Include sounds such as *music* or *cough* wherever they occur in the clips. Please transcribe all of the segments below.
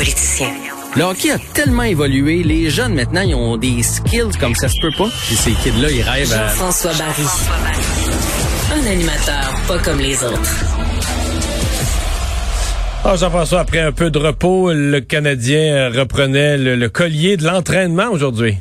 Politiciens. Le hockey a tellement évolué, les jeunes maintenant, ils ont des skills comme ça se peut pas. Puis ces kids-là, ils rêvent à... Jean-François Barry. Un animateur pas comme les autres. Ah, Jean-François, après un peu de repos, le Canadien reprenait le, le collier de l'entraînement aujourd'hui.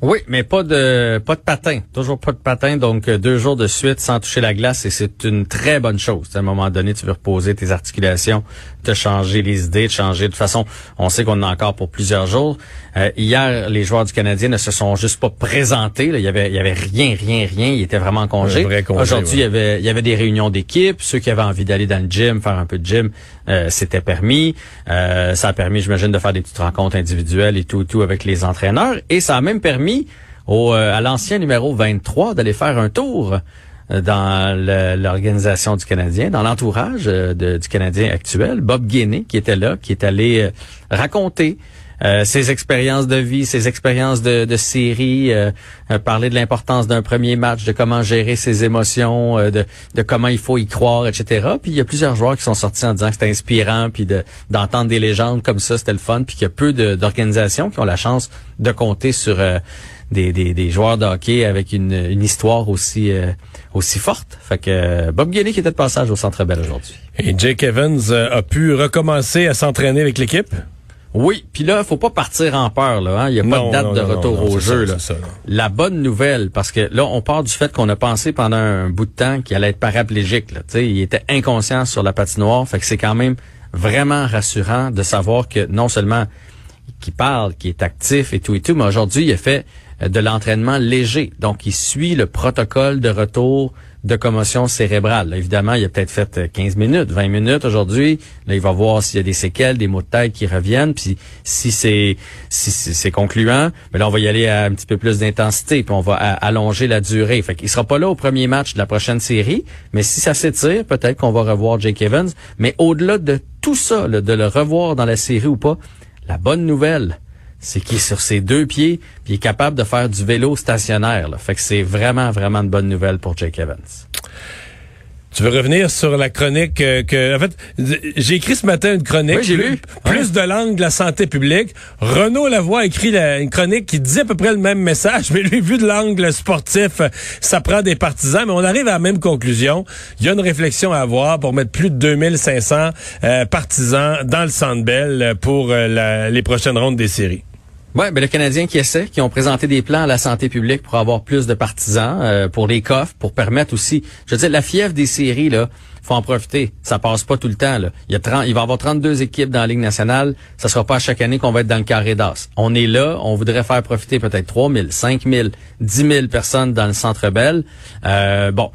Oui, mais pas de pas de patin, toujours pas de patin, donc euh, deux jours de suite sans toucher la glace et c'est une très bonne chose. À un moment donné, tu veux reposer tes articulations, te changer les idées, te changer. De toute façon, on sait qu'on en a encore pour plusieurs jours. Euh, hier, les joueurs du Canadien ne se sont juste pas présentés. là. Il y avait il y avait rien, rien, rien. Ils étaient vraiment en congé. Aujourd'hui, il y avait il y avait des réunions d'équipe. Ceux qui avaient envie d'aller dans le gym, faire un peu de gym, euh, c'était permis. Euh, ça a permis, j'imagine, de faire des petites rencontres individuelles et tout, tout avec les entraîneurs. Et ça a même permis euh, à l'ancien numéro 23 d'aller faire un tour euh, dans l'organisation du Canadien, dans l'entourage euh, du Canadien actuel, Bob Guinée, qui était là, qui est allé raconter euh, ses expériences de vie, ses expériences de, de série, euh, euh, parler de l'importance d'un premier match, de comment gérer ses émotions, euh, de, de comment il faut y croire, etc. Puis il y a plusieurs joueurs qui sont sortis en disant que c'était inspirant, puis de- d'entendre des légendes comme ça, c'était le fun, puis qu'il y a peu d'organisations qui ont la chance de compter sur des, des, des joueurs de hockey avec une, une histoire aussi euh, aussi forte. Fait que Bob Guinée qui était de passage au Centre Bell aujourd'hui. Et Jake Evans a pu recommencer à s'entraîner avec l'équipe? Oui, puis là, faut pas partir en peur là. hein. Il y a pas Non, de date non, de non, retour au jeu ça, là. ça. La bonne nouvelle, parce que là, on part du fait qu'on a pensé pendant un bout de temps qu'il allait être paraplégique. Là. Il était inconscient sur la patinoire, fait que c'est quand même vraiment rassurant de savoir que non seulement qu'il parle, qu'il est actif et tout et tout, mais aujourd'hui, il a fait euh, de l'entraînement léger. Donc, il suit le protocole de retour de commotion cérébrale. Évidemment, il a peut-être fait euh, 15 minutes, 20 minutes aujourd'hui. Là, il va voir s'il y a des séquelles, des maux de tête qui reviennent. Puis si c'est si c'est concluant, mais là, on va y aller à un petit peu plus d'intensité, puis on va allonger la durée. Fait qu'il sera pas là au premier match de la prochaine série, mais si ça s'étire, peut-être qu'on va revoir Jake Evans. Mais au-delà de tout ça, de le revoir dans la série ou pas, la bonne nouvelle, c'est qu'il est sur ses deux pieds, puis il est capable de faire du vélo stationnaire. Là. Fait que c'est vraiment, vraiment une bonne nouvelle pour Jake Evans. Tu veux revenir sur la chronique euh, que, en fait, j'ai écrit ce matin une chronique. Oui, j'ai lu. Plus de langue de la santé publique. Renaud Lavoie a écrit la- une chronique qui dit à peu près le même message, *laughs* mais lui, vu de l'angle sportif, ça prend des partisans, mais on arrive à la même conclusion. Il y a une réflexion à avoir pour mettre plus de 2500 euh, partisans dans le Centre Bell euh, pour euh, la- les prochaines rondes des séries. Ouais, ben le Canadien qui essaie, qui ont présenté des plans à la santé publique pour avoir plus de partisans, euh, pour les coffres, pour permettre aussi, je veux dire, la fièvre des séries là, faut en profiter. Ça passe pas tout le temps là. Il y a 30, il va y avoir 32 équipes dans la Ligue nationale. Ça sera pas à chaque année qu'on va être dans le carré d'as. On est là, on voudrait faire profiter peut-être 3000, 5000, 10 000 personnes dans le Centre Bell. Euh, bon.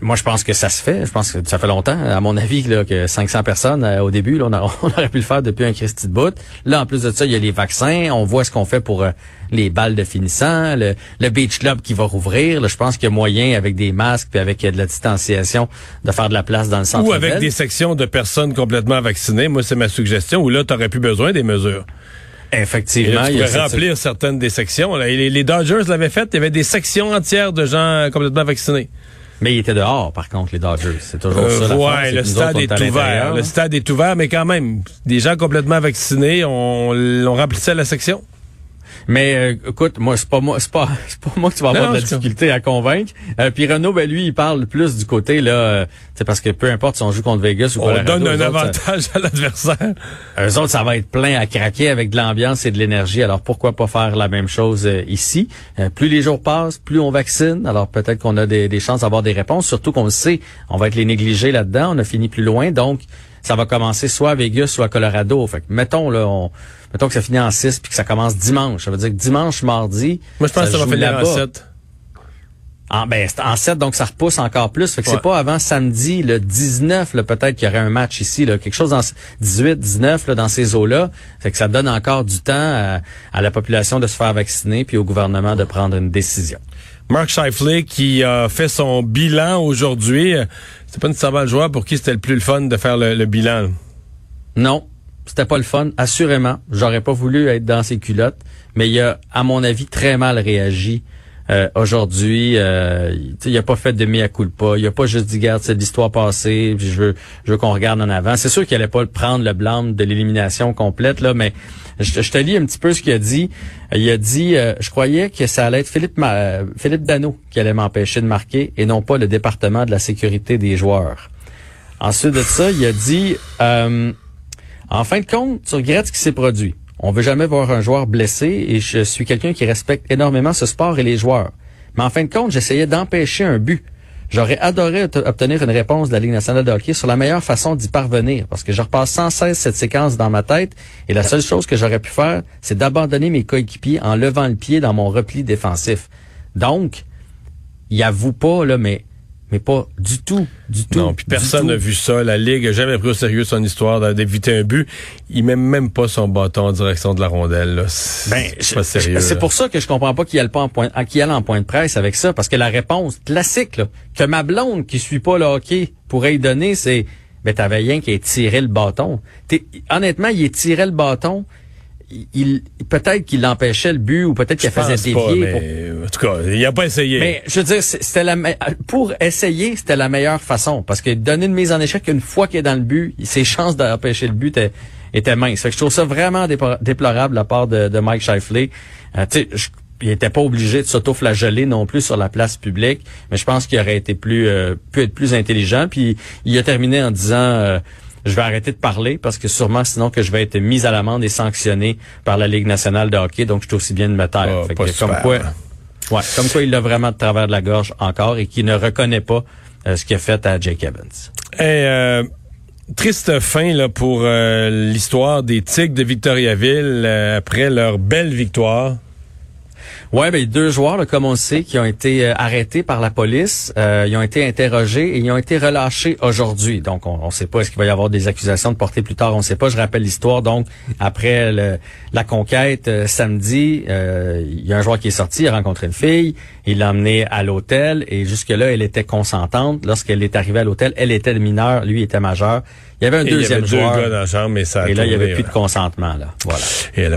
Moi, je pense que ça se fait. Je pense que ça fait longtemps, à mon avis, là, que 500 personnes euh, au début, là, on, a- *laughs* on aurait pu le faire depuis un Christy de bout. Là, en plus de ça, il y a les vaccins. On voit ce qu'on fait pour euh, les balles de finissant, le, le beach club qui va rouvrir. Là, je pense qu'il y a moyen, avec des masques puis avec euh, de la distanciation, de faire de la place dans le centre Ou avec des sections de personnes complètement vaccinées. Moi, c'est ma suggestion. Où là, t'aurais plus besoin des mesures. Effectivement, là, tu il y a remplir certaines des sections. Là. Et Les, les Dodgers l'avaient fait. Il y avait des sections entières de gens complètement vaccinés. Mais il était dehors, par contre, les Dodgers. C'est toujours Euh, ça. ouais, le stade autres, est, à ouvert. Le stade est ouvert, mais quand même, des gens complètement vaccinés, on, on remplissait la section. Mais euh, écoute, moi c'est pas moi c'est pas *laughs* c'est pas moi que tu vas avoir Non, de la difficulté à convaincre. Euh, puis Renaud, ben lui, il parle plus du côté là, euh, c'est parce que peu importe si on joue contre Vegas ou On Colorado, donne un ça- avantage à l'adversaire. eux autres, ça va être plein à craquer avec de l'ambiance et de l'énergie. Alors pourquoi pas faire la même chose euh, ici? Euh, Plus les jours passent, plus on vaccine. Alors peut-être qu'on a des, des chances d'avoir des réponses. Surtout qu'on le sait, on va être les négligés là-dedans. On a fini plus loin, donc ça va commencer soit à Vegas, soit à Colorado. Fait que mettons là, on, mettons que ça finit en 6 puis que ça commence dimanche. Ça veut dire que dimanche, mardi, Moi, je pense que ça va finir en là-bas. 7. En, ben, en 7, donc ça repousse encore plus. Fait que Ouais. c'est pas avant samedi, le 19, là, peut-être qu'il y aurait un match ici, là, quelque chose dans ce- 18, 19, là, dans ces eaux-là. Fait que ça donne encore du temps à, à la population de se faire vacciner puis au gouvernement de prendre une décision. Mark Scheifele qui a fait son bilan aujourd'hui. C'est pas nécessairement le joueur pour qui c'était le plus le fun de faire le, le bilan. Non, c'était pas le fun, assurément. J'aurais pas voulu être dans ses culottes, mais il a, à mon avis, très mal réagi. euh, aujourd'hui, euh, il- a pas fait de mea culpa. Il a pas juste dit, garde, c'est l'histoire passée, je veux, je veux qu'on regarde en avant. C'est sûr qu'il allait pas prendre le blâme de l'élimination complète, là, mais je, te- je te lis un petit peu ce qu'il a dit. Il a dit, euh, je croyais que ça allait être Philippe, euh, Philippe Dano qui allait m'empêcher de marquer et non pas le département de la sécurité des joueurs. Ensuite de ça, il a dit, en fin de compte, tu regrettes ce qui s'est produit. On veut jamais voir un joueur blessé et je suis quelqu'un qui respecte énormément ce sport et les joueurs. Mais en fin de compte, j'essayais d'empêcher un but. J'aurais adoré obte- obtenir une réponse de la Ligue nationale de hockey sur la meilleure façon d'y parvenir parce que je repasse sans cesse cette séquence dans ma tête et la seule chose que j'aurais pu faire, c'est d'abandonner mes coéquipiers en levant le pied dans mon repli défensif. Donc, il avoue pas, là, mais, mais pas du tout, du tout. Non, puis personne n'a vu ça. La Ligue a jamais pris au sérieux son histoire d'éviter un but. Il met même pas son bâton en direction de la rondelle. là. Ben, c'est pas sérieux. Pour ça que je comprends pas qu'il aille pas en point, ah, en point de presse avec ça, parce que la réponse classique là, que ma blonde qui suit pas le hockey pourrait y donner, c'est ben t'avais rien qui ait tiré le bâton. T'es- honnêtement, il tirait le bâton. Il, peut-être qu'il empêchait le but ou peut-être qu'il faisait dévier. pas, pour- En tout cas, il a pas essayé. mais je veux dire, c'était la me- pour essayer, c'était la meilleure façon parce que donner une mise en échec une fois qu'il est dans le but, ses chances d'empêcher le but étaient, étaient minces. Fait que je trouve ça vraiment déplorable de la part de, de Mike Shifley. Euh, tu sais, je- il était pas obligé de s'auto-flageller non plus sur la place publique, mais je pense qu'il aurait été plus euh, pu être plus intelligent. Puis il a terminé en disant euh, je vais arrêter de parler parce que sûrement sinon que je vais être mis à l'amende et sanctionné par la Ligue nationale de hockey, donc je suis aussi bien de me taire. Ah, Fait que comme quoi. Ouais, comme quoi il l'a vraiment de travers de la gorge encore et qui ne reconnaît pas euh, ce qu'il a fait à Jake Evans. Et, euh, triste fin là, pour euh, l'histoire des Tigres de Victoriaville après leur belle victoire. Ouais, ben deux joueurs, là, comme on le sait, qui ont été euh, arrêtés par la police, euh, ils ont été interrogés et ils ont été relâchés aujourd'hui. Donc, on ne sait pas est-ce qu'il va y avoir des accusations de porter plus tard. On ne sait pas. Je rappelle l'histoire. Donc, après le- la conquête euh, samedi, euh, il y a un joueur qui est sorti, il a rencontré une fille, il l'a emmenée à l'hôtel et jusque-là, elle était consentante. Lorsqu'elle est arrivée à l'hôtel, elle était mineure, lui était majeur. Il y avait un Et il y deuxième avait deux joueur. gars dans la chambre, mais ça a et là, il n'y tourné, avait plus de consentement. Là. Voilà. Et là,